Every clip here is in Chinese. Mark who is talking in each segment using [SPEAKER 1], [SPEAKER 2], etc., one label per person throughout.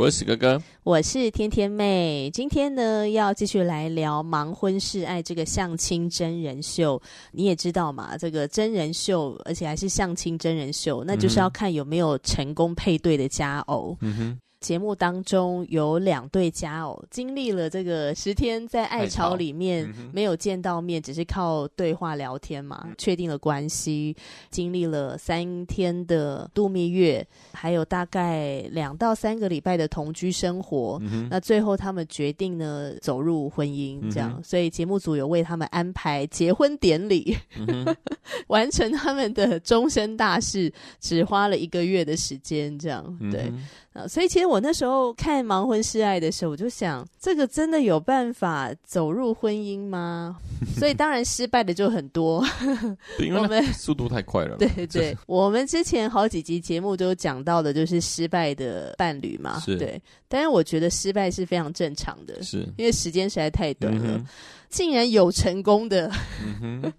[SPEAKER 1] 我是史哥哥，
[SPEAKER 2] 我是天天妹。今天呢，要继续来聊《盲婚试爱》这个相亲真人秀。你也知道嘛，这个真人秀，而且还是相亲真人秀，那就是要看有没有成功配对的佳偶。嗯哼。节目当中有两对佳偶，经历了这个十天在爱巢里面没有见到面，只是靠对话聊天嘛，确定了关系。经历了三天的度蜜月，还有大概两到三个礼拜的同居生活。那最后他们决定呢走入婚姻，这样。所以节目组有为他们安排结婚典礼，完成他们的终身大事，只花了一个月的时间，这样对。啊，所以其实我那时候看《盲婚试爱》的时候，我就想，这个真的有办法走入婚姻吗？所以当然失败的就很多。
[SPEAKER 1] 因为我们速度太快了。
[SPEAKER 2] 对对对，我们之前好几集节目都讲到的，就是失败的伴侣嘛。是。对，但是我觉得失败是非常正常的，是因为时间实在太短了。嗯、竟然有成功的，
[SPEAKER 1] 嗯哼，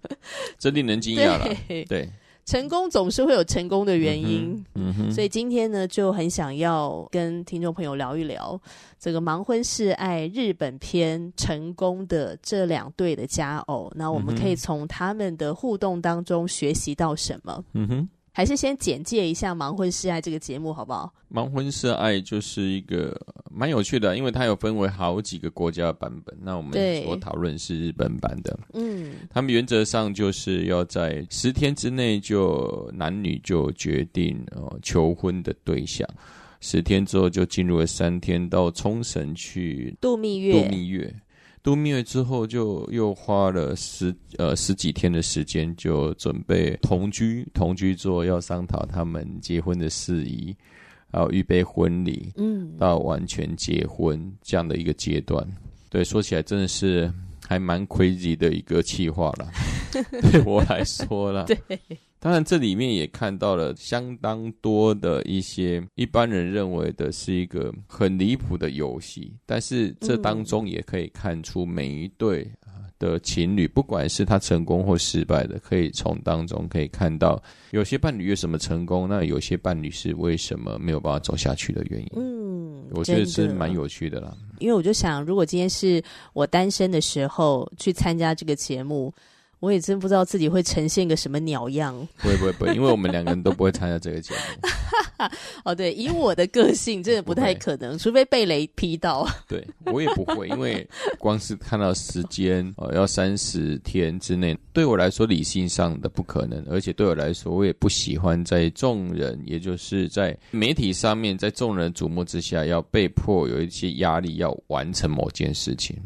[SPEAKER 1] 真令人惊讶了。对。对
[SPEAKER 2] 成功总是会有成功的原因，嗯哼，所以今天呢就很想要跟听众朋友聊一聊这个盲婚是爱日本篇成功的这两对的佳偶，那我们可以从他们的互动当中学习到什么？嗯哼。还是先简介一下《盲婚试爱》这个节目好不好？
[SPEAKER 1] 《盲婚试爱》就是一个蛮有趣的，因为它有分为好几个国家的版本。那我们所讨论是日本版的。嗯，他们原则上就是要在十天之内就男女就决定呃求婚的对象，十天之后就进入了三天到冲绳去
[SPEAKER 2] 度蜜月。
[SPEAKER 1] 度蜜月。度蜜月之后，就又花了十呃十几天的时间，就准备同居。同居之后，要商讨他们结婚的事宜，还有预备婚礼，嗯，到完全结婚这样的一个阶段。对，说起来真的是还蛮 crazy 的一个计划了，对我来说啦。对。当然，这里面也看到了相当多的一些一般人认为的是一个很离谱的游戏，但是这当中也可以看出每一对的情侣，不管是他成功或失败的，可以从当中可以看到有些伴侣为什么成功，那有些伴侣是为什么没有办法走下去的原因。嗯，我觉得是蛮有趣的啦。
[SPEAKER 2] 因为我就想，如果今天是我单身的时候去参加这个节目。我也真不知道自己会呈现个什么鸟样。
[SPEAKER 1] 不会不会不会，因为我们两个人都不会参加这个节目。
[SPEAKER 2] 哦，对，以我的个性，真的不太可能，除非被雷劈到。
[SPEAKER 1] 对，我也不会，因为光是看到时间，呃，要三十天之内，对我来说理性上的不可能，而且对我来说，我也不喜欢在众人，也就是在媒体上面，在众人瞩目之下，要被迫有一些压力，要完成某件事情。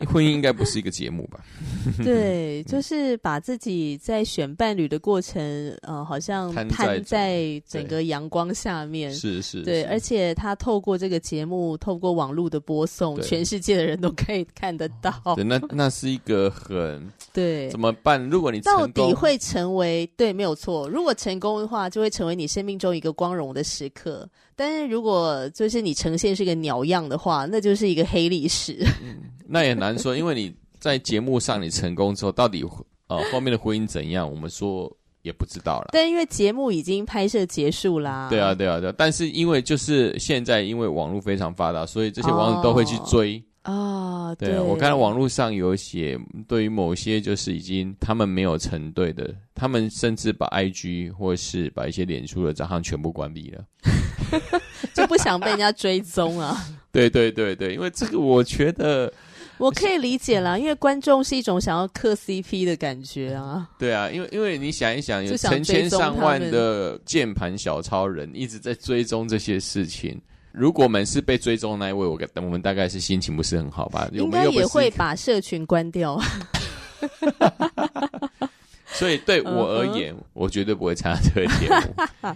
[SPEAKER 1] 婚姻应该不是一个节目吧？
[SPEAKER 2] 对，就是把自己在选伴侣的过程，呃，好像摊在整个阳光下面。是是，对，而且他透过这个节目，透过网络的播送，全世界的人都可以看得到。
[SPEAKER 1] 对，那那是一个很
[SPEAKER 2] 对，
[SPEAKER 1] 怎么办？如果你
[SPEAKER 2] 到底会成为对，没有错。如果成功的话，就会成为你生命中一个光荣的时刻。但是如果就是你呈现是一个鸟样的话，那就是一个黑历史。
[SPEAKER 1] 嗯，那也难说，因为你在节目上你成功之后，到底呃 后面的婚姻怎样，我们说也不知道了。
[SPEAKER 2] 但因为节目已经拍摄结束啦。
[SPEAKER 1] 对啊，对啊，对啊。但是因为就是现在，因为网络非常发达，所以这些网友都会去追。哦
[SPEAKER 2] 啊，对，
[SPEAKER 1] 对，我看到网络上有写，对于某些就是已经他们没有成对的，他们甚至把 IG 或是把一些脸书的账号全部关闭了，
[SPEAKER 2] 就不想被人家追踪啊。
[SPEAKER 1] 对对对对，因为这个我觉得
[SPEAKER 2] 我可以理解啦，因为观众是一种想要磕 CP 的感觉啊。
[SPEAKER 1] 对啊，因为因为你想一想，有成千上万的键盘小超人一直在追踪这些事情。如果我们是被追踪那一位，我我们大概是心情不是很好吧？
[SPEAKER 2] 应该也会把社群关掉。
[SPEAKER 1] 所以对我而言，uh. 我绝对不会参加这个节目。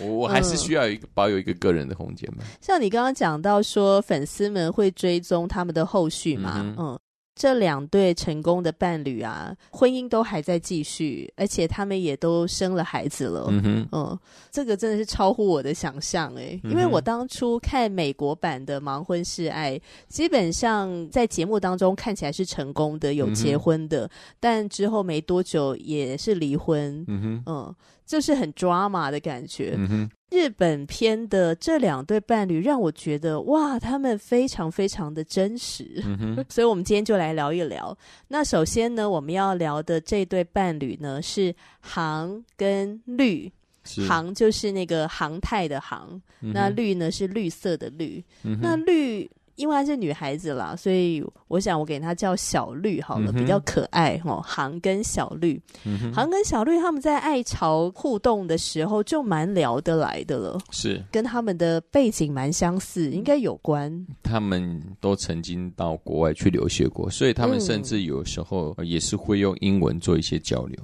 [SPEAKER 1] 我我还是需要一个、uh. 保有一个个人的空间嘛。
[SPEAKER 2] 像你刚刚讲到说，粉丝们会追踪他们的后续嘛？嗯，嗯。这两对成功的伴侣啊，婚姻都还在继续，而且他们也都生了孩子了。嗯哼，嗯，这个真的是超乎我的想象诶，因为我当初看美国版的《盲婚试爱》，基本上在节目当中看起来是成功的，有结婚的，但之后没多久也是离婚。嗯哼，嗯，就是很 drama 的感觉。嗯哼。日本片的这两对伴侣让我觉得哇，他们非常非常的真实，嗯、所以我们今天就来聊一聊。那首先呢，我们要聊的这对伴侣呢是航跟绿，是。航就是那个航太的航，嗯、那绿呢是绿色的绿，嗯、那绿。因为她是女孩子啦，所以我想我给她叫小绿好了，嗯、比较可爱哦。航跟小绿，嗯、哼航跟小绿他们在爱巢互动的时候就蛮聊得来的了，是跟他们的背景蛮相似，应该有关。
[SPEAKER 1] 他们都曾经到国外去留学过，所以他们甚至有时候也是会用英文做一些交流。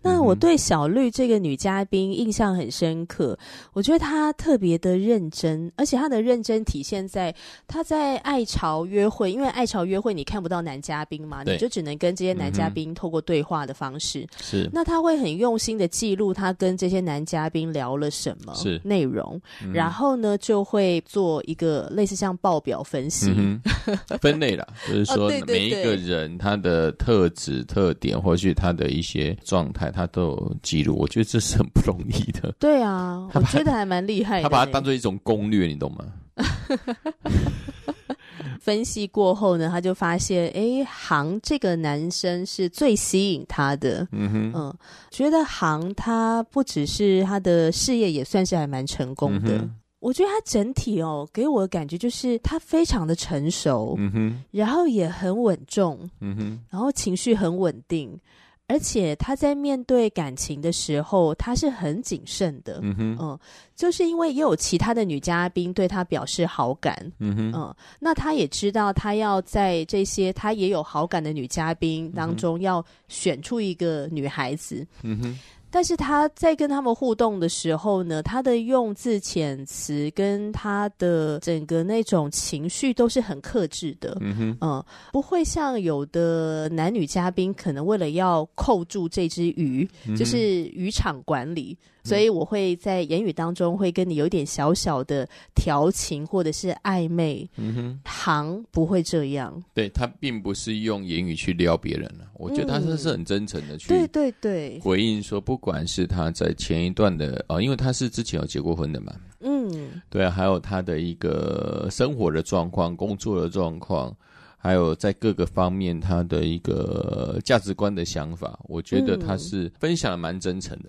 [SPEAKER 2] 那我对小绿这个女嘉宾印象很深刻，我觉得她特别的认真，而且她的认真体现在她在爱巢约会，因为爱巢约会你看不到男嘉宾嘛，你就只能跟这些男嘉宾透过对话的方式。是、那她会很用心的记录她跟这些男嘉宾聊了什么内容，嗯、然后呢就会做一个类似像报表分析，
[SPEAKER 1] 嗯、分类了，就是说每一个人他的特质、特点，或许他的一些状态。他都有记录，我觉得这是很不容易的。
[SPEAKER 2] 对啊，把 我觉得还蛮厉害的。
[SPEAKER 1] 他把它当做一种攻略，你懂吗？
[SPEAKER 2] 分析过后呢，他就发现，哎，航这个男生是最吸引他的。嗯哼，嗯，觉得航他不只是他的事业，也算是还蛮成功的。嗯、我觉得他整体哦，给我的感觉就是他非常的成熟，嗯哼，然后也很稳重，嗯哼，然后情绪很稳定。而且他在面对感情的时候，他是很谨慎的。嗯哼，嗯，就是因为也有其他的女嘉宾对他表示好感。嗯哼，嗯，那他也知道他要在这些他也有好感的女嘉宾当中要选出一个女孩子。嗯哼。但是他在跟他们互动的时候呢，他的用字遣词跟他的整个那种情绪都是很克制的，嗯哼，嗯，不会像有的男女嘉宾可能为了要扣住这只鱼，嗯，就是渔场管理。所以我会在言语当中会跟你有点小小的调情或者是暧昧，嗯哼，行不会这样，
[SPEAKER 1] 对，他并不是用言语去撩别人了，我觉得他是是很真诚的去，
[SPEAKER 2] 对对对，
[SPEAKER 1] 回应说，不管是他在前一段的啊，因为他是之前有结过婚的嘛，嗯，对啊，还有他的一个生活的状况、工作的状况，还有在各个方面他的一个价值观的想法，我觉得他是分享的蛮真诚的。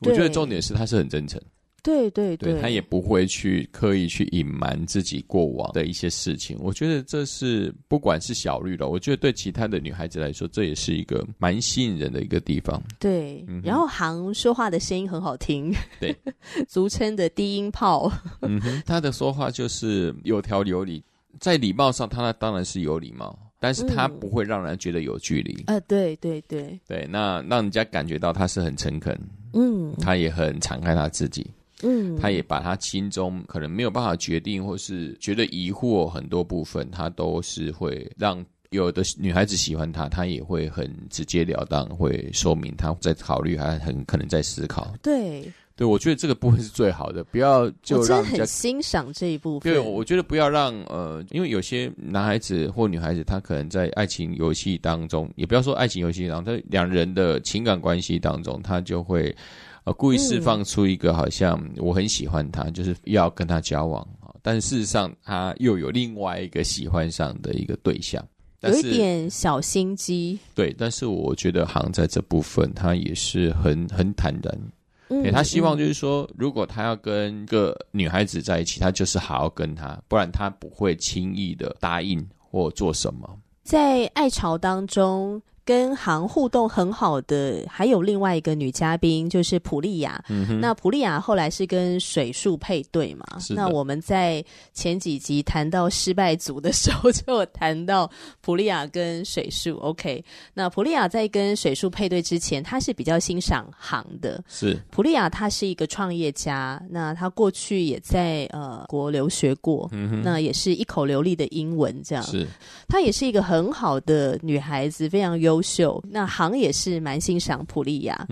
[SPEAKER 1] 我觉得重点是他是很真诚，
[SPEAKER 2] 对对对，
[SPEAKER 1] 对，他也不会去刻意去隐瞒自己过往的一些事情。我觉得这是不管是小绿的，我觉得对其他的女孩子来说，这也是一个蛮吸引人的一个地方。
[SPEAKER 2] 对，嗯、然后航说话的声音很好听，
[SPEAKER 1] 对，
[SPEAKER 2] 俗称的低音炮。
[SPEAKER 1] 嗯哼，他的说话就是有条有理，在礼貌上，他当然是有礼貌。但是他不会让人觉得有距离。
[SPEAKER 2] 呃，对对对，
[SPEAKER 1] 对，那让人家感觉到他是很诚恳，嗯，他也很敞开他自己，嗯，他也把他心中可能没有办法决定或是觉得疑惑很多部分，他都是会让有的女孩子喜欢他，他也会很直截了当会说明他在考虑，还很可能在思考，
[SPEAKER 2] 对。
[SPEAKER 1] 对，我觉得这个部分是最好的，不要就让人家，
[SPEAKER 2] 欣赏这一部分。
[SPEAKER 1] 对，我觉得不要让呃，因为有些男孩子或女孩子，他可能在爱情游戏当中，也不要说爱情游戏当中，在两人的情感关系当中，他就会呃故意释放出一个好像我很喜欢他，嗯、就是要跟他交往啊，但事实上他又有另外一个喜欢上的一个对象，但是
[SPEAKER 2] 有一点小心机。
[SPEAKER 1] 对，但是我觉得航在这部分他也是很很坦然。对，他希望就是说，如果他要跟个女孩子在一起，他就是好好跟她，不然他不会轻易的答应或做什么。
[SPEAKER 2] 在爱巢当中，跟航互动很好的还有另外一个女嘉宾，就是普利亚。嗯哼，那普利亚后来是跟水树配对嘛？那我们在前几集谈到失败组的时候，就有谈到普利亚跟水树。OK，那普利亚在跟水树配对之前，她是比较欣赏航的。
[SPEAKER 1] 是
[SPEAKER 2] 普利亚，她是一个创业家，那她过去也在呃国留学过，嗯哼，那也是一口流利的英文，这样
[SPEAKER 1] 是。
[SPEAKER 2] 她也是一个很好的女孩子，非常优优秀。那航也是蛮欣赏普利亚。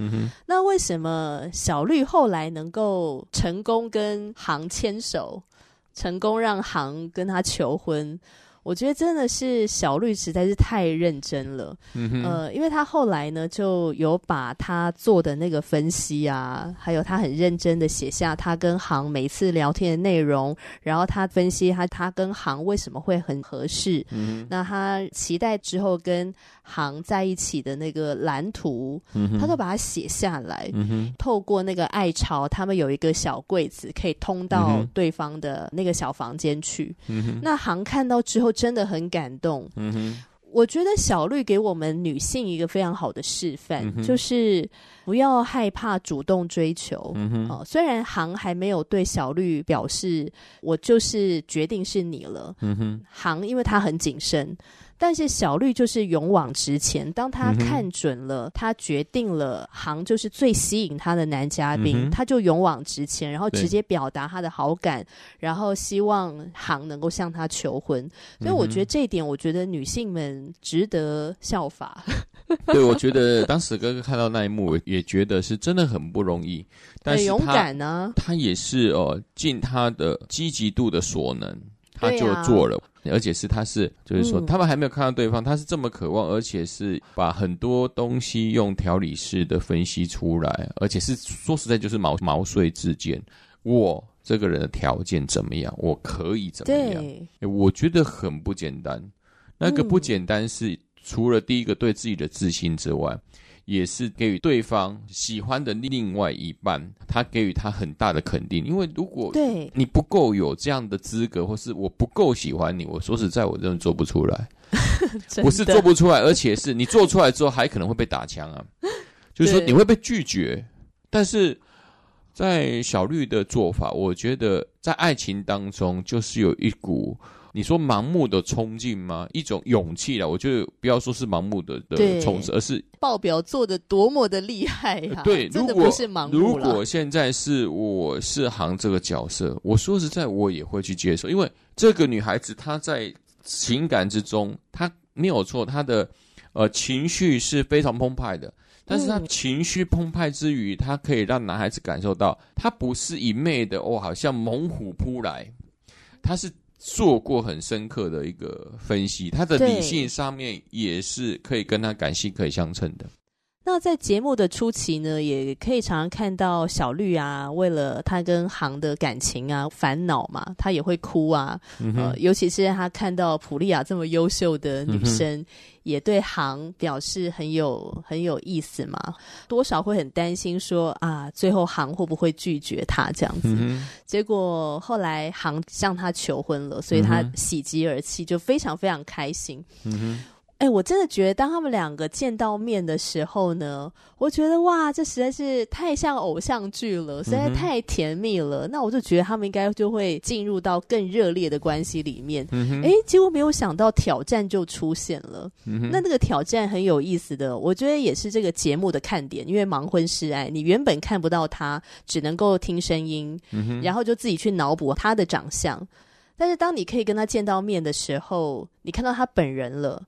[SPEAKER 2] 那为什么小绿后来能够成功跟航牵手，成功让航跟他求婚？我觉得真的是小绿实在是太认真了，嗯哼，呃，因为他后来呢就有把他做的那个分析啊，还有他很认真的写下他跟航每次聊天的内容，然后他分析他他跟航为什么会很合适，嗯，那他期待之后跟航在一起的那个蓝图，嗯，他都把它写下来，嗯哼，透过那个爱巢，他们有一个小柜子可以通到对方的那个小房间去，嗯哼，那航看到之后。真的很感动。嗯哼，我觉得小绿给我们女性一个非常好的示范，嗯、就是不要害怕主动追求。嗯哼，哦，虽然行还没有对小绿表示我就是决定是你了。嗯哼，航因为他很谨慎。但是小绿就是勇往直前，当他看准了，嗯、他决定了航就是最吸引他的男嘉宾，嗯、他就勇往直前，然后直接表达他的好感，然后希望航能够向他求婚。所以我觉得这一点，我觉得女性们值得效法。
[SPEAKER 1] 对，我觉得当时哥哥看到那一幕，也觉得是真的很不容易，但是
[SPEAKER 2] 很勇敢呢。
[SPEAKER 1] 他也是哦，尽他的积极度的所能，他就做了。而且是他是，就是说，他们还没有看到对方，他是这么渴望，而且是把很多东西用条理式的分析出来，而且是说实在就是毛毛遂自荐，我这个人的条件怎么样，我可以怎么样？我觉得很不简单。那个不简单是除了第一个对自己的自信之外。也是给予对方喜欢的另外一半，他给予他很大的肯定。因为如果对你不够有这样的资格，或是我不够喜欢你，我说实在，我真的做不出来。不是做不出来，而且是你做出来之后还可能会被打枪啊。就是说你会被拒绝。但是在小绿的做法，我觉得在爱情当中就是有一股。你说盲目的冲劲吗？一种勇气了。我觉得不要说是盲目的的冲刺，而是
[SPEAKER 2] 报表做的多么的厉害呀、啊！
[SPEAKER 1] 对，
[SPEAKER 2] 真的不是盲目。
[SPEAKER 1] 如果现在是我是行这个角色，我说实在，我也会去接受，因为这个女孩子她在情感之中，她没有错，她的呃情绪是非常澎湃的，但是她情绪澎湃之余，她可以让男孩子感受到，她不是一昧的哦，好像猛虎扑来，她是。做过很深刻的一个分析，他的理性上面也是可以跟他感性可以相称的。
[SPEAKER 2] 那在节目的初期呢，也可以常常看到小绿啊，为了他跟航的感情啊烦恼嘛，他也会哭啊。嗯、呃，尤其是他看到普利亚这么优秀的女生，嗯、也对航表示很有很有意思嘛，多少会很担心说啊，最后航会不会拒绝他这样子？嗯、结果后来航向他求婚了，所以他喜极而泣，就非常非常开心。嗯哎、欸，我真的觉得，当他们两个见到面的时候呢，我觉得哇，这实在是太像偶像剧了，实在太甜蜜了。嗯、那我就觉得他们应该就会进入到更热烈的关系里面。哎、嗯欸，结果没有想到挑战就出现了。嗯、那那个挑战很有意思的，我觉得也是这个节目的看点。因为盲婚试爱，你原本看不到他，只能够听声音，嗯、然后就自己去脑补他的长相。但是当你可以跟他见到面的时候，你看到他本人了。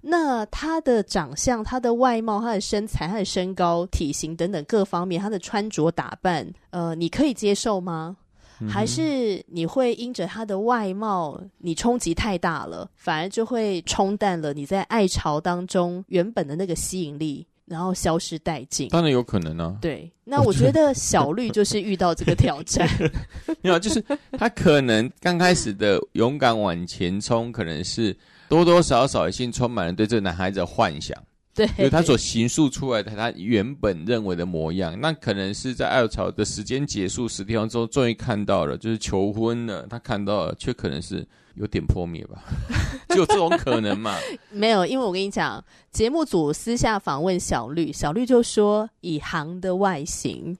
[SPEAKER 2] 那他的长相、他的外貌、他的身材、他的身高、体型等等各方面，他的穿着打扮，呃，你可以接受吗？嗯、还是你会因着他的外貌，你冲击太大了，反而就会冲淡了你在爱巢当中原本的那个吸引力，然后消失殆尽？当
[SPEAKER 1] 然有可能啊。
[SPEAKER 2] 对，那我觉得小绿就是遇到这个挑战，
[SPEAKER 1] 没有，就是他可能刚开始的勇敢往前冲，可能是。多多少少已经充满了对这个男孩子的幻想，
[SPEAKER 2] 对，
[SPEAKER 1] 就是他所形塑出来的他原本认为的模样，那可能是在爱巢的时间结束十天之后，终于看到了，就是求婚了，他看到了，却可能是有点破灭吧，就有这种可能嘛？
[SPEAKER 2] 没有，因为我跟你讲，节目组私下访问小绿，小绿就说，以航的外形。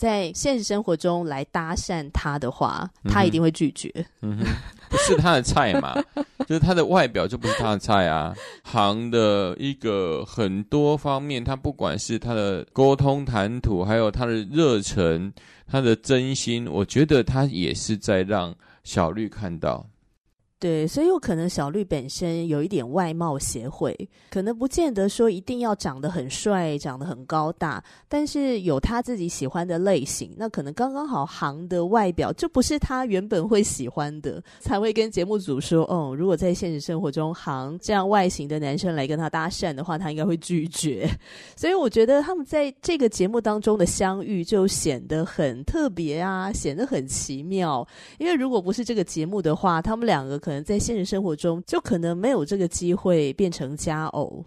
[SPEAKER 2] 在现实生活中来搭讪他的话，他一定会拒绝。
[SPEAKER 1] 嗯哼，不是他的菜嘛？就是他的外表就不是他的菜啊。行的一个很多方面，他不管是他的沟通谈吐，还有他的热忱，他的真心，我觉得他也是在让小绿看到。
[SPEAKER 2] 对，所以有可能小绿本身有一点外貌协会，可能不见得说一定要长得很帅、长得很高大，但是有他自己喜欢的类型，那可能刚刚好行的外表就不是他原本会喜欢的，才会跟节目组说，哦，如果在现实生活中行这样外形的男生来跟他搭讪的话，他应该会拒绝。所以我觉得他们在这个节目当中的相遇就显得很特别啊，显得很奇妙。因为如果不是这个节目的话，他们两个可可能在现实生活中，就可能没有这个机会变成佳偶。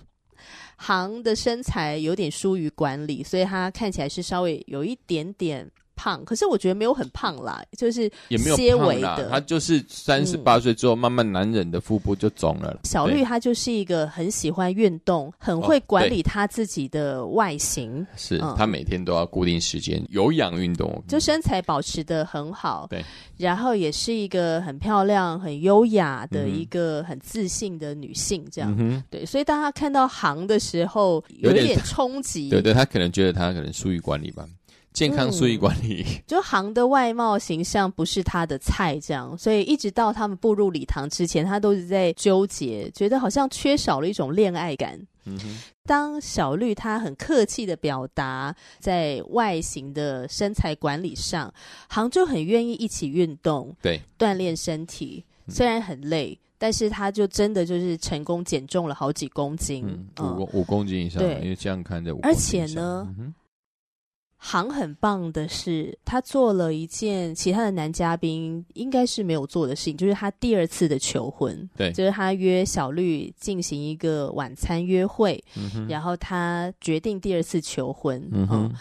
[SPEAKER 2] 航的身材有点疏于管理，所以他看起来是稍微有一点点。胖，可是我觉得没有很胖啦，就是
[SPEAKER 1] 也没有些微的。他就是三十八岁之后，慢慢男人的腹部就肿了。
[SPEAKER 2] 小绿她就是一个很喜欢运动，很会管理她自己的外形。
[SPEAKER 1] 是她每天都要固定时间有氧运动，
[SPEAKER 2] 就身材保持的很好。
[SPEAKER 1] 对，
[SPEAKER 2] 然后也是一个很漂亮、很优雅的一个很自信的女性。这样，对，所以当她看到行的时候，有一点冲击。
[SPEAKER 1] 对对，她可能觉得她可能疏于管理吧。健康疏于管理，
[SPEAKER 2] 嗯，就航的外貌形象不是他的菜，这样，所以一直到他们步入礼堂之前，他都是在纠结，觉得好像缺少了一种恋爱感。嗯哼，当小绿他很客气的表达在外形的身材管理上，航就很愿意一起运动，
[SPEAKER 1] 对，
[SPEAKER 2] 锻炼身体，虽然很累，嗯，但是他就真的就是成功减重了好几公斤，
[SPEAKER 1] 嗯，五公五公斤以上，对，因为这样看着，
[SPEAKER 2] 而且呢。嗯航很棒的是，他做了一件其他的男嘉宾应该是没有做的事情，就是他第二次的求婚。
[SPEAKER 1] 对，
[SPEAKER 2] 就是他约小绿进行一个晚餐约会，嗯、然后他决定第二次求婚。嗯哼，嗯，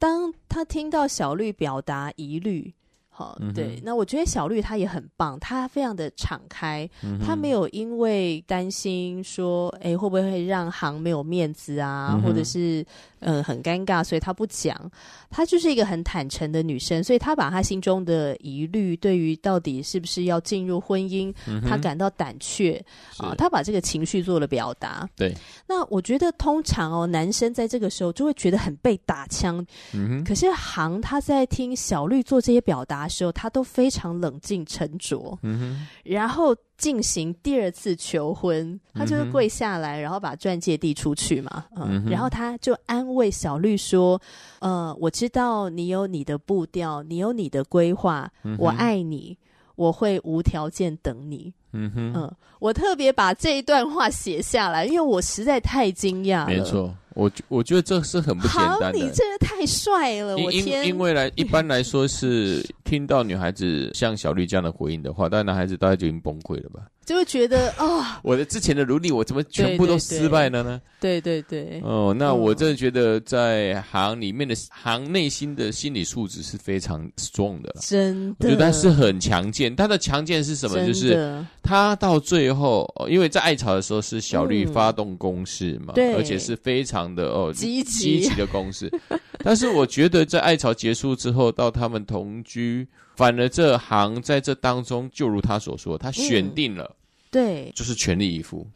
[SPEAKER 2] 当他听到小绿表达疑虑。好，对，那我觉得小绿她也很棒，她非常的敞开，她没有因为担心说，哎，会不会会让航没有面子啊，或者是嗯很尴尬，所以她不讲。她就是一个很坦诚的女生，所以她把她心中的疑虑，对于到底是不是要进入婚姻，她感到胆怯啊，她把这个情绪做了表达。
[SPEAKER 1] 对，
[SPEAKER 2] 那我觉得通常哦，男生在这个时候就会觉得很被打枪，嗯，可是航他在听小绿做这些表达。时候，他都非常冷静沉着，嗯哼，然后进行第二次求婚，他就是跪下来，然后把钻戒递出去嘛，嗯，嗯，然后他就安慰小绿说：“呃，我知道你有你的步调，你有你的规划，嗯，我爱你，我会无条件等你。”嗯哼，嗯，我特别把这一段话写下来，因为我实在太惊讶了。
[SPEAKER 1] 没错。我我觉得这是很不简单的。
[SPEAKER 2] 你真的太帅了，我天！
[SPEAKER 1] 因因为来一般来说是听到女孩子像小绿这样的回应的话，但男孩子大概就已经崩溃了吧。
[SPEAKER 2] 就会觉得 哦，
[SPEAKER 1] 我的之前的努力，我怎么全部都失败了呢？
[SPEAKER 2] 对对对。
[SPEAKER 1] 哦，那我真的觉得在行里面的行内心的心理素质是非常 strong 的，
[SPEAKER 2] 真的。
[SPEAKER 1] 我觉得他是很强健。他的强健是什么？就是他到最后，因为在艾草的时候是小绿发动攻势嘛，对、嗯，而且是非常的哦积极积极的攻势。但是我觉得在爱巢结束之后，到他们同居。反而这行在这当中，就如他所说，他选定了，嗯、
[SPEAKER 2] 对，
[SPEAKER 1] 就是全力以赴。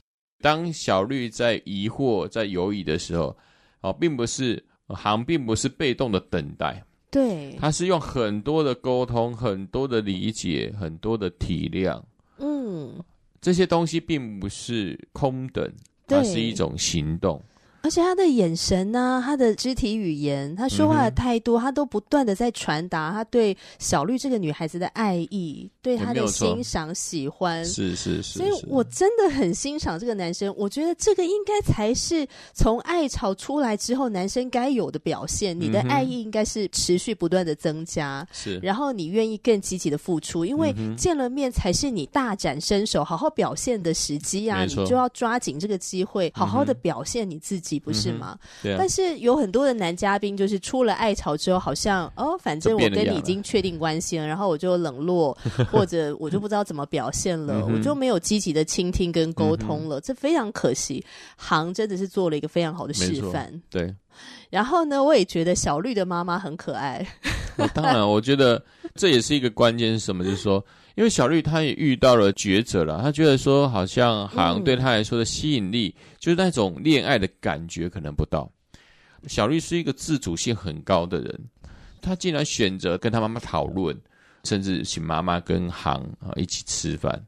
[SPEAKER 1] 当小绿在疑惑、在犹疑的时候，哦，并不是行，并不是被动的等待，
[SPEAKER 2] 对，
[SPEAKER 1] 他是用很多的沟通、很多的理解、很多的体谅，嗯，这些东西并不是空等，它是一种行动。
[SPEAKER 2] 而且他的眼神啊，他的肢体语言，他说话的态度，嗯、他都不断的在传达他对小绿这个女孩子的爱意，对她的欣赏、喜欢。
[SPEAKER 1] 是是是。
[SPEAKER 2] 所以我真的很欣赏这个男生，我觉得这个应该才是从爱巢出来之后男生该有的表现。你的爱意应该是持续不断的增加，是、嗯。然后你愿意更积极的付出，因为见了面才是你大展身手、好好表现的时机啊！你就要抓紧这个机会，好好的表现你自己。际，不是吗？
[SPEAKER 1] 嗯、对、啊。
[SPEAKER 2] 但是有很多的男嘉宾，就是出了爱巢之后，好像哦，反正我跟你已经确定关系了，了然后我就冷落，或者我就不知道怎么表现了，我就没有积极的倾听跟沟通了，嗯、这非常可惜。行真的是做了一个非常好的示范。
[SPEAKER 1] 对。
[SPEAKER 2] 然后呢，我也觉得小绿的妈妈很可爱。
[SPEAKER 1] 哦、当然，我觉得这也是一个关键是什么？就是说。因为小绿她也遇到了抉择了，她觉得说好像好像对她来说的吸引力，嗯、就是那种恋爱的感觉可能不到。小绿是一个自主性很高的人，她竟然选择跟她妈妈讨论，甚至请妈妈跟航啊一起吃饭。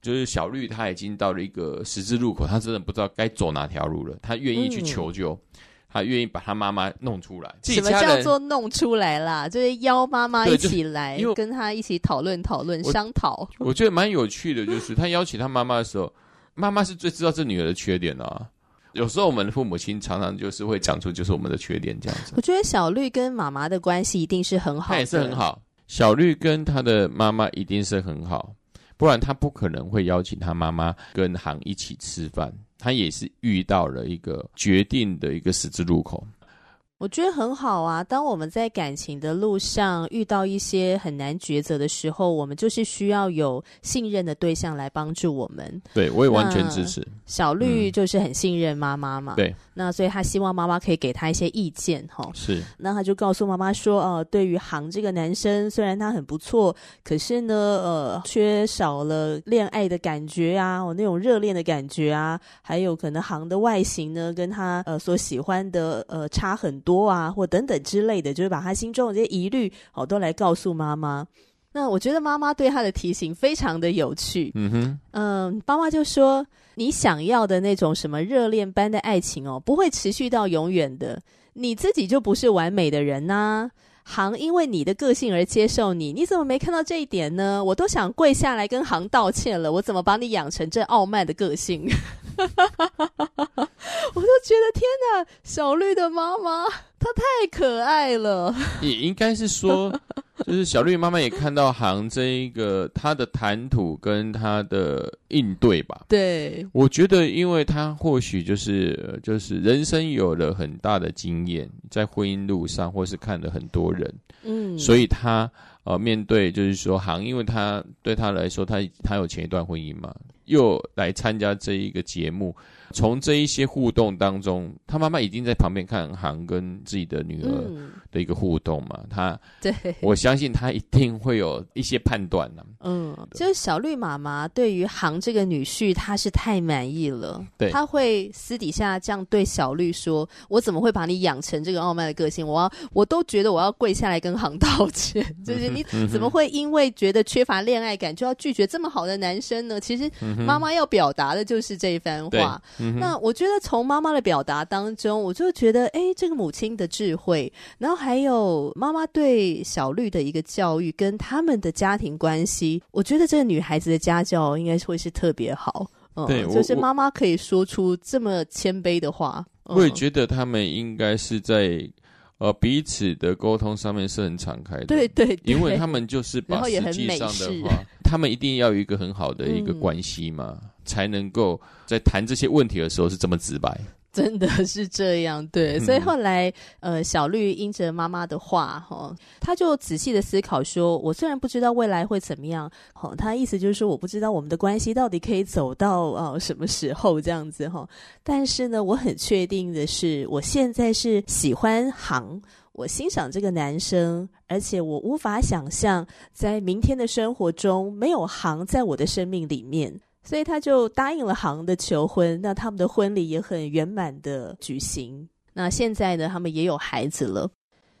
[SPEAKER 1] 就是小绿她已经到了一个十字路口，她真的不知道该走哪条路了，她愿意去求救。嗯他愿意把他妈妈弄出来。
[SPEAKER 2] 什么叫做弄出来啦？就是邀妈妈一起来，跟他一起讨论讨论、商讨。
[SPEAKER 1] 我觉得蛮有趣的，就是他邀请他妈妈的时候，妈妈是最知道这女儿的缺点的啊。有时候我们的父母亲常常就是会讲出就是我们的缺点这样子。
[SPEAKER 2] 我觉得小绿跟妈妈的关系一定是很好，
[SPEAKER 1] 他也是很好。小绿跟他的妈妈一定是很好，不然他不可能会邀请他妈妈跟航一起吃饭。他也是遇到了一个决定的一个十字路口。
[SPEAKER 2] 我觉得很好啊！当我们在感情的路上遇到一些很难抉择的时候，我们就是需要有信任的对象来帮助我们。
[SPEAKER 1] 对，我也完全支持。
[SPEAKER 2] 小绿就是很信任妈妈嘛，
[SPEAKER 1] 嗯、对，
[SPEAKER 2] 那所以他希望妈妈可以给他一些意见，哈。
[SPEAKER 1] 是，
[SPEAKER 2] 那他就告诉妈妈说：“哦、呃，对于航这个男生，虽然他很不错，可是呢，呃，缺少了恋爱的感觉啊，哦，那种热恋的感觉啊，还有可能航的外形呢，跟他呃所喜欢的呃差很多。”多啊，或等等之类的，就是把他心中的这些疑虑哦，都来告诉妈妈。那我觉得妈妈对他的提醒非常的有趣。嗯哼，嗯，妈妈就说：“你想要的那种什么热恋般的爱情哦，不会持续到永远的。你自己就不是完美的人呐、啊。航因为你的个性而接受你，你怎么没看到这一点呢？我都想跪下来跟行道歉了。我怎么把你养成这傲慢的个性？” 我都觉得天哪，小绿的妈妈她太可爱了。
[SPEAKER 1] 也应该是说，就是小绿妈妈也看到航这一个他的谈吐跟他的应对吧。
[SPEAKER 2] 对，
[SPEAKER 1] 我觉得，因为他或许就是就是人生有了很大的经验，在婚姻路上或是看了很多人，嗯，所以他呃面对就是说航，因为他对他来说，他他有前一段婚姻嘛。又来参加这一个节目，从这一些互动当中，他妈妈已经在旁边看航跟自己的女儿的一个互动嘛，他对，我相信他一定会有一些判断呢。
[SPEAKER 2] 嗯，就是小绿妈妈对于航这个女婿，她是太满意了，
[SPEAKER 1] 对，
[SPEAKER 2] 他会私底下这样对小绿说：“我怎么会把你养成这个傲慢的个性？我要，我都觉得我要跪下来跟航道歉。就是你怎么会因为觉得缺乏恋爱感，就要拒绝这么好的男生呢？其实。”妈妈要表达的就是这一番话。嗯、那我觉得从妈妈的表达当中，我就觉得，哎，这个母亲的智慧，然后还有妈妈对小绿的一个教育，跟他们的家庭关系，我觉得这个女孩子的家教应该会是特别好。嗯，对，就是妈妈可以说出这么谦卑的话。
[SPEAKER 1] 我，我也觉得他们应该是在呃彼此的沟通上面是很敞开的。
[SPEAKER 2] 对对，对，
[SPEAKER 1] 因为他们就是把实际上的话。他们一定要有一个很好的一个关系嘛，嗯、才能够在谈这些问题的时候是这么直白。
[SPEAKER 2] 真的是这样，对。所以后来，嗯、呃，小绿应着妈妈的话，哈，他就仔细的思考说：“我虽然不知道未来会怎么样，哈，他意思就是说，我不知道我们的关系到底可以走到呃什么时候这样子，哈。但是呢，我很确定的是，我现在是喜欢行。”我欣赏这个男生，而且我无法想象在明天的生活中没有行在我的生命里面，所以他就答应了航的求婚。那他们的婚礼也很圆满的举行。那现在呢，他们也有孩子了。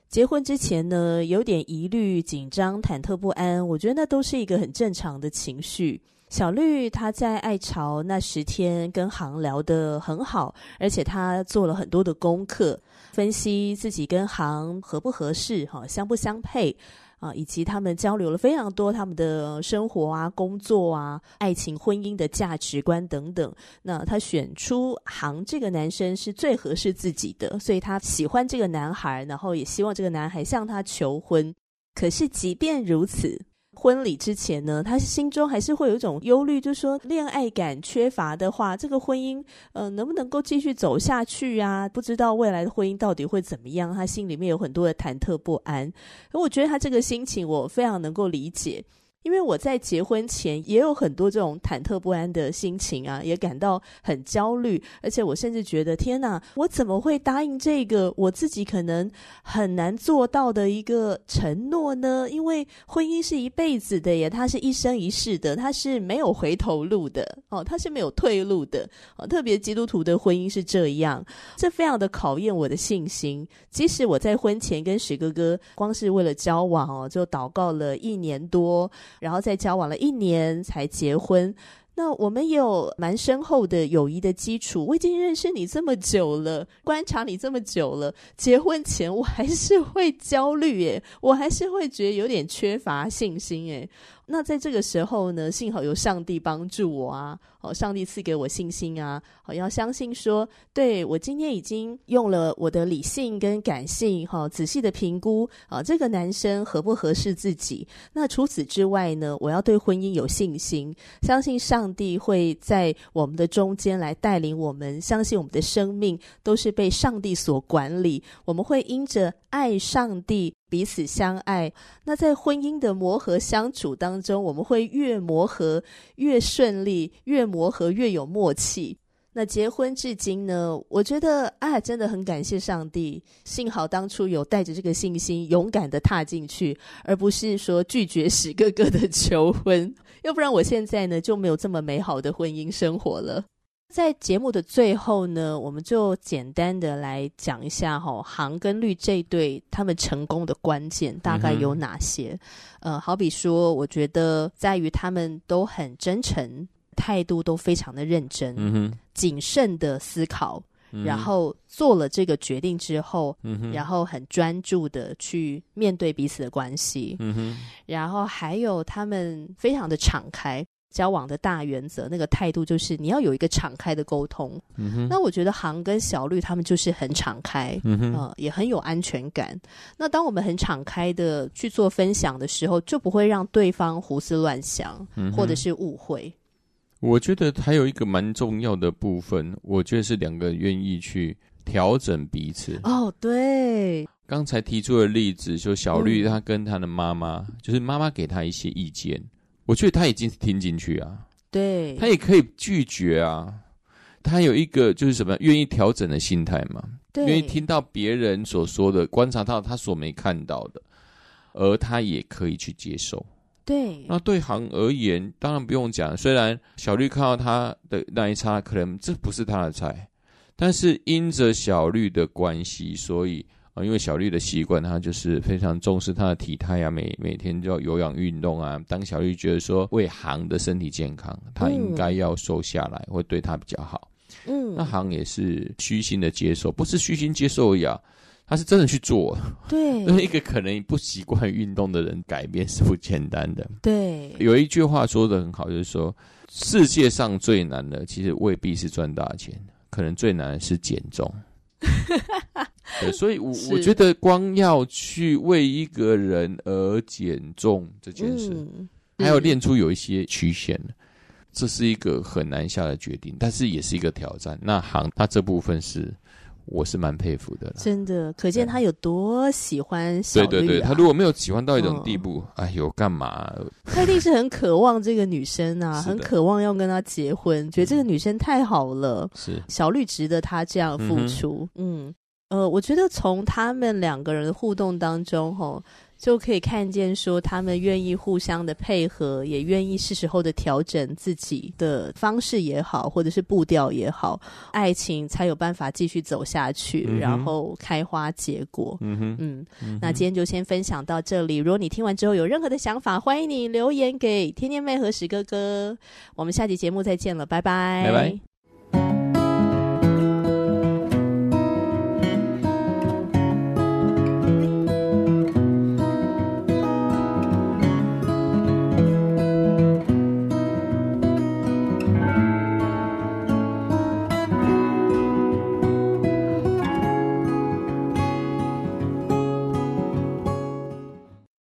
[SPEAKER 2] 结婚之前呢，有点疑虑、紧张、忐忑不安，我觉得那都是一个很正常的情绪。小绿她在爱巢那十天跟航聊得很好，而且她做了很多的功课。分析自己跟航合不合适，哈，相不相配啊，以及他们交流了非常多他们的生活啊、工作啊、爱情、婚姻的价值观等等。那他选出航这个男生是最合适自己的，所以他喜欢这个男孩，然后也希望这个男孩向他求婚。可是即便如此。婚礼之前呢，他心中还是会有一种忧虑，就是说恋爱感缺乏的话，这个婚姻呃能不能够继续走下去啊？不知道未来的婚姻到底会怎么样，他心里面有很多的忐忑不安。我觉得他这个心情，我非常能够理解。因为我在结婚前也有很多这种忐忑不安的心情啊，也感到很焦虑，而且我甚至觉得天哪，我怎么会答应这个我自己可能很难做到的一个承诺呢？因为婚姻是一辈子的耶，它是一生一世的，它是没有回头路的哦，它是没有退路的哦。特别基督徒的婚姻是这样，这非常的考验我的信心。即使我在婚前跟许哥哥光是为了交往哦，就祷告了一年多。然后再交往了一年才结婚，那我们也有蛮深厚的友谊的基础。我已经认识你这么久了，观察你这么久了，结婚前我还是会焦虑耶，我还是会觉得有点缺乏信心耶。那在这个时候呢，幸好有上帝帮助我啊！哦，上帝赐给我信心啊！好，要相信说，对，我今天已经用了我的理性跟感性，哈，仔细的评估啊，这个男生合不合适自己。那除此之外呢，我要对婚姻有信心，相信上帝会在我们的中间来带领我们，相信我们的生命都是被上帝所管理，我们会因着爱上帝。彼此相爱，那在婚姻的磨合相处当中，我们会越磨合越顺利，越磨合越有默契。那结婚至今呢，我觉得啊，真的很感谢上帝，幸好当初有带着这个信心，勇敢的踏进去，而不是说拒绝史哥哥的求婚，要不然我现在呢就没有这么美好的婚姻生活了。在节目的最后呢，我们就简单的来讲一下哈，航跟绿这对他们成功的关键大概有哪些？嗯、呃，好比说，我觉得在于他们都很真诚，态度都非常的认真，谨慎的思考，嗯、然后做了这个决定之后，然后很专注的去面对彼此的关系，然后还有他们非常的敞开。交往的大原则，那个态度就是你要有一个敞开的沟通。嗯。那我觉得航跟小绿他们就是很敞开，嗯哼，呃，也很有安全感。那当我们很敞开的去做分享的时候，就不会让对方胡思乱想，嗯，或者是误会。
[SPEAKER 1] 我觉得还有一个蛮重要的部分，我觉得是两个愿意去调整彼此。
[SPEAKER 2] 哦，对。
[SPEAKER 1] 刚才提出的例子，就小绿她跟她的妈妈，嗯，就是妈妈给她一些意见。我觉得他已经听进去啊，
[SPEAKER 2] 对，
[SPEAKER 1] 他也可以拒绝啊，他有一个就是什么愿意调整的心态嘛，对，愿意听到别人所说的，观察到他所没看到的，而他也可以去接受。
[SPEAKER 2] 对，
[SPEAKER 1] 那对行而言，当然不用讲，虽然小绿看到他的那一刹，可能这不是他的菜，但是因着小绿的关系，所以。啊，因为小绿的习惯，他就是非常重视他的体态啊，每每天就要有氧运动啊。当小绿觉得说为行的身体健康，他应该要瘦下来，会对他比较好。嗯，那行也是虚心的接受，不是虚心接受呀，他是真的去做。
[SPEAKER 2] 对，
[SPEAKER 1] 那一个可能不习惯运动的人，改变是不简单的。
[SPEAKER 2] 对，
[SPEAKER 1] 有一句话说的很好，就是说世界上最难的，其实未必是赚大钱，可能最难的是减重。对，所以我，我我觉得光要去为一个人而减重这件事，嗯、还要练出有一些曲线，这是一个很难下的决定，但是也是一个挑战。那行他这部分是，我是蛮佩服的，
[SPEAKER 2] 真的，可见他有多喜欢小绿、啊、
[SPEAKER 1] 对对对，他如果没有喜欢到一种地步，嗯、哎呦，干嘛？
[SPEAKER 2] 他一定是很渴望这个女生啊，很渴望要跟她结婚，觉得这个女生太好了，是。小绿值得他这样付出，嗯。嗯呃，我觉得从他们两个人的互动当中，吼，就可以看见说他们愿意互相的配合，也愿意是时候的调整自己的方式也好，或者是步调也好，爱情才有办法继续走下去，嗯、然后开花结果。嗯哼，嗯，嗯，那今天就先分享到这里。如果你听完之后有任何的想法，欢迎你留言给天天妹和史哥哥。我们下期节目再见了，拜拜，
[SPEAKER 1] 拜拜。